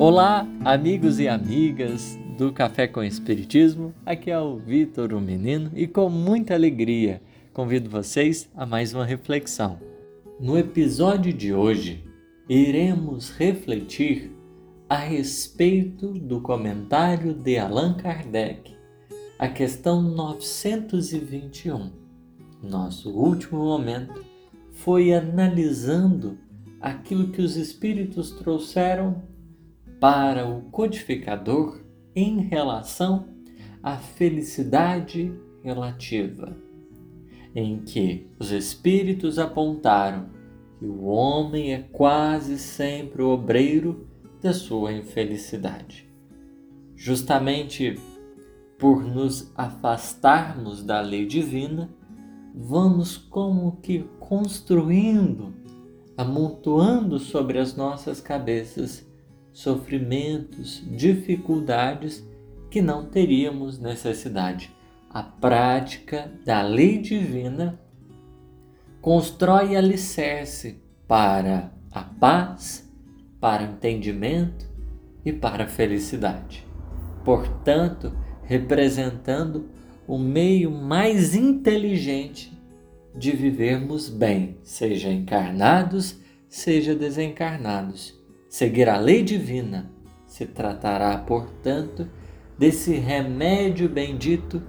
Olá, amigos e amigas do Café com Espiritismo. Aqui é o Vitor, o menino, e com muita alegria convido vocês a mais uma reflexão. No episódio de hoje, iremos refletir a respeito do comentário de Allan Kardec, a questão 921. Nosso último momento foi analisando aquilo que os espíritos trouxeram para o codificador em relação à felicidade relativa, em que os espíritos apontaram que o homem é quase sempre o obreiro da sua infelicidade. Justamente por nos afastarmos da lei divina, vamos como que construindo, amontoando sobre as nossas cabeças sofrimentos, dificuldades que não teríamos necessidade. A prática da lei divina constrói alicerce para a paz, para o entendimento e para a felicidade. Portanto, representando o meio mais inteligente de vivermos bem, seja encarnados, seja desencarnados Seguir a lei divina se tratará, portanto, desse remédio bendito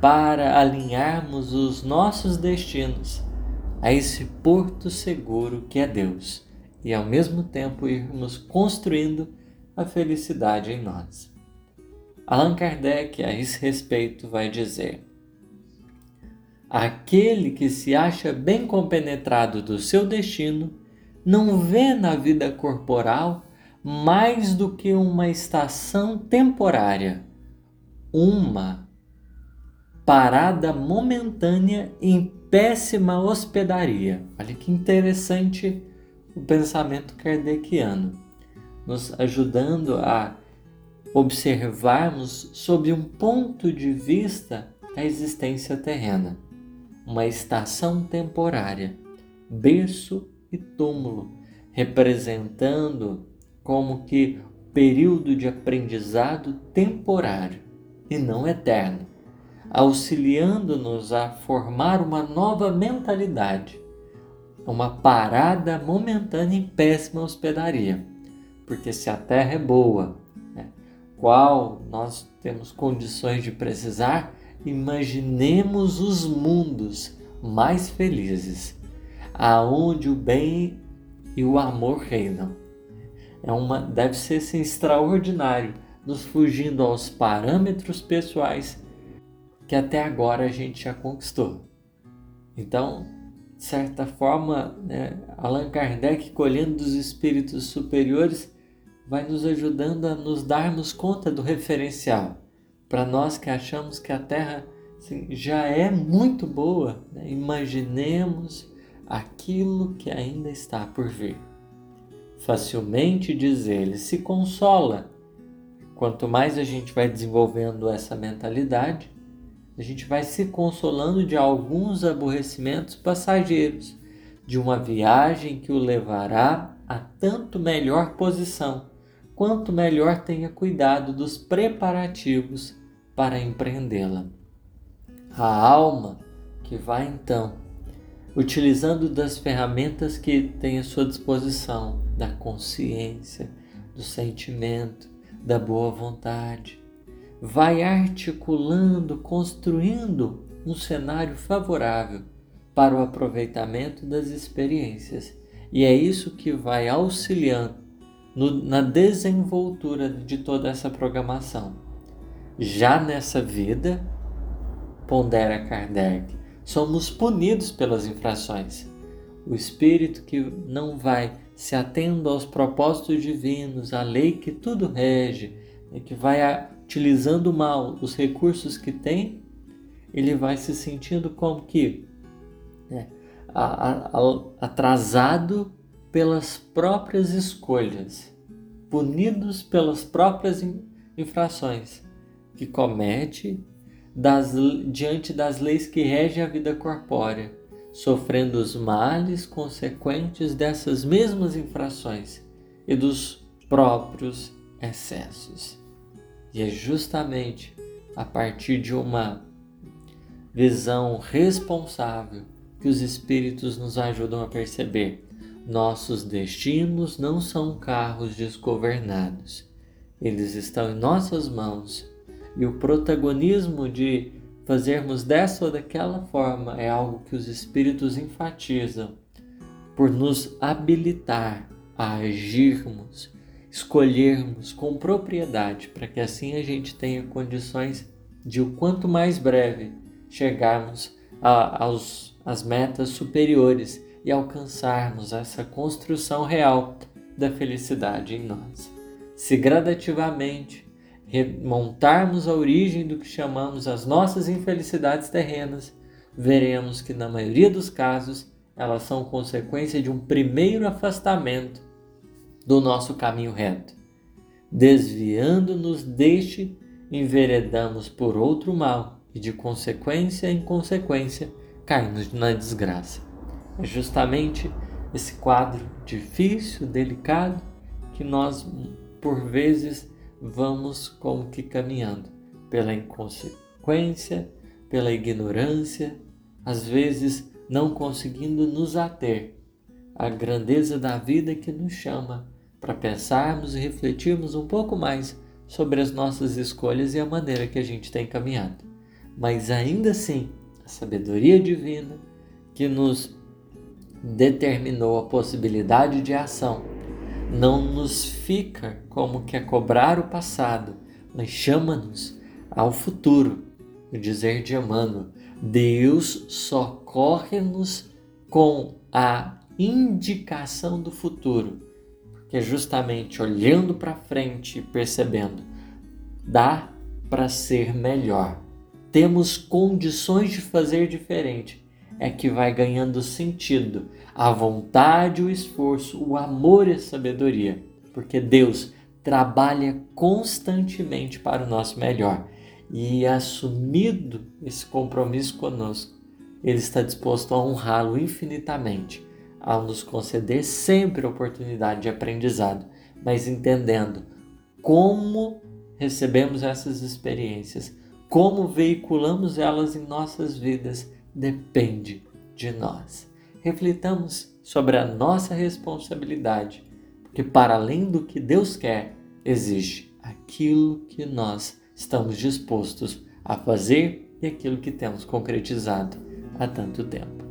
para alinharmos os nossos destinos a esse porto seguro que é Deus e ao mesmo tempo irmos construindo a felicidade em nós. Allan Kardec, a esse respeito, vai dizer: Aquele que se acha bem compenetrado do seu destino não vê na vida corporal mais do que uma estação temporária, uma parada momentânea em péssima hospedaria. Olha que interessante o pensamento kardeciano, nos ajudando a observarmos sob um ponto de vista a existência terrena, uma estação temporária, berço e túmulo, representando como que período de aprendizado temporário e não eterno, auxiliando-nos a formar uma nova mentalidade, uma parada momentânea em péssima hospedaria. Porque se a terra é boa, né, qual nós temos condições de precisar, imaginemos os mundos mais felizes aonde o bem e o amor reinam. É uma, deve ser assim, extraordinário, nos fugindo aos parâmetros pessoais que até agora a gente já conquistou. Então, de certa forma, né, Allan Kardec, colhendo dos espíritos superiores, vai nos ajudando a nos darmos conta do referencial. Para nós que achamos que a Terra assim, já é muito boa, né? imaginemos aquilo que ainda está por vir. Facilmente, diz ele, se consola. Quanto mais a gente vai desenvolvendo essa mentalidade, a gente vai se consolando de alguns aborrecimentos passageiros, de uma viagem que o levará a tanto melhor posição, quanto melhor tenha cuidado dos preparativos para empreendê-la. A alma que vai então utilizando das ferramentas que tem à sua disposição, da consciência, do sentimento, da boa vontade. Vai articulando, construindo um cenário favorável para o aproveitamento das experiências. E é isso que vai auxiliando no, na desenvoltura de toda essa programação. Já nessa vida, pondera Kardec, somos punidos pelas infrações. O espírito que não vai se atendo aos propósitos divinos, à lei que tudo rege, que vai utilizando mal os recursos que tem, ele vai se sentindo como que né, atrasado pelas próprias escolhas, punidos pelas próprias infrações que comete das, diante das leis que regem a vida corpórea, sofrendo os males consequentes dessas mesmas infrações e dos próprios excessos. E é justamente a partir de uma visão responsável que os Espíritos nos ajudam a perceber. Nossos destinos não são carros desgovernados, eles estão em nossas mãos e o protagonismo de fazermos dessa ou daquela forma é algo que os Espíritos enfatizam por nos habilitar a agirmos, escolhermos com propriedade, para que assim a gente tenha condições de o quanto mais breve chegarmos a, aos, às metas superiores e alcançarmos essa construção real da felicidade em nós. Se gradativamente remontarmos a origem do que chamamos as nossas infelicidades terrenas, veremos que na maioria dos casos elas são consequência de um primeiro afastamento do nosso caminho reto. Desviando-nos deste, enveredamos por outro mal e, de consequência em consequência, caímos na desgraça. É justamente esse quadro difícil, delicado, que nós, por vezes, vamos como que caminhando pela inconsequência, pela ignorância, às vezes não conseguindo nos ater à grandeza da vida que nos chama para pensarmos e refletirmos um pouco mais sobre as nossas escolhas e a maneira que a gente tem caminhado. Mas ainda assim, a sabedoria divina que nos determinou a possibilidade de ação não nos fica como que a cobrar o passado, mas chama-nos ao futuro. O dizer de Emmanuel, Deus socorre-nos com a indicação do futuro, porque justamente olhando para frente e percebendo, dá para ser melhor. Temos condições de fazer diferente. É que vai ganhando sentido. A vontade, o esforço, o amor e a sabedoria, porque Deus trabalha constantemente para o nosso melhor. E assumido esse compromisso conosco, Ele está disposto a honrá-lo infinitamente, ao nos conceder sempre a oportunidade de aprendizado, mas entendendo como recebemos essas experiências, como veiculamos elas em nossas vidas, depende de nós. Reflitamos sobre a nossa responsabilidade, porque para além do que Deus quer, existe aquilo que nós estamos dispostos a fazer e aquilo que temos concretizado há tanto tempo.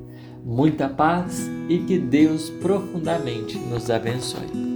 Muita paz e que Deus profundamente nos abençoe.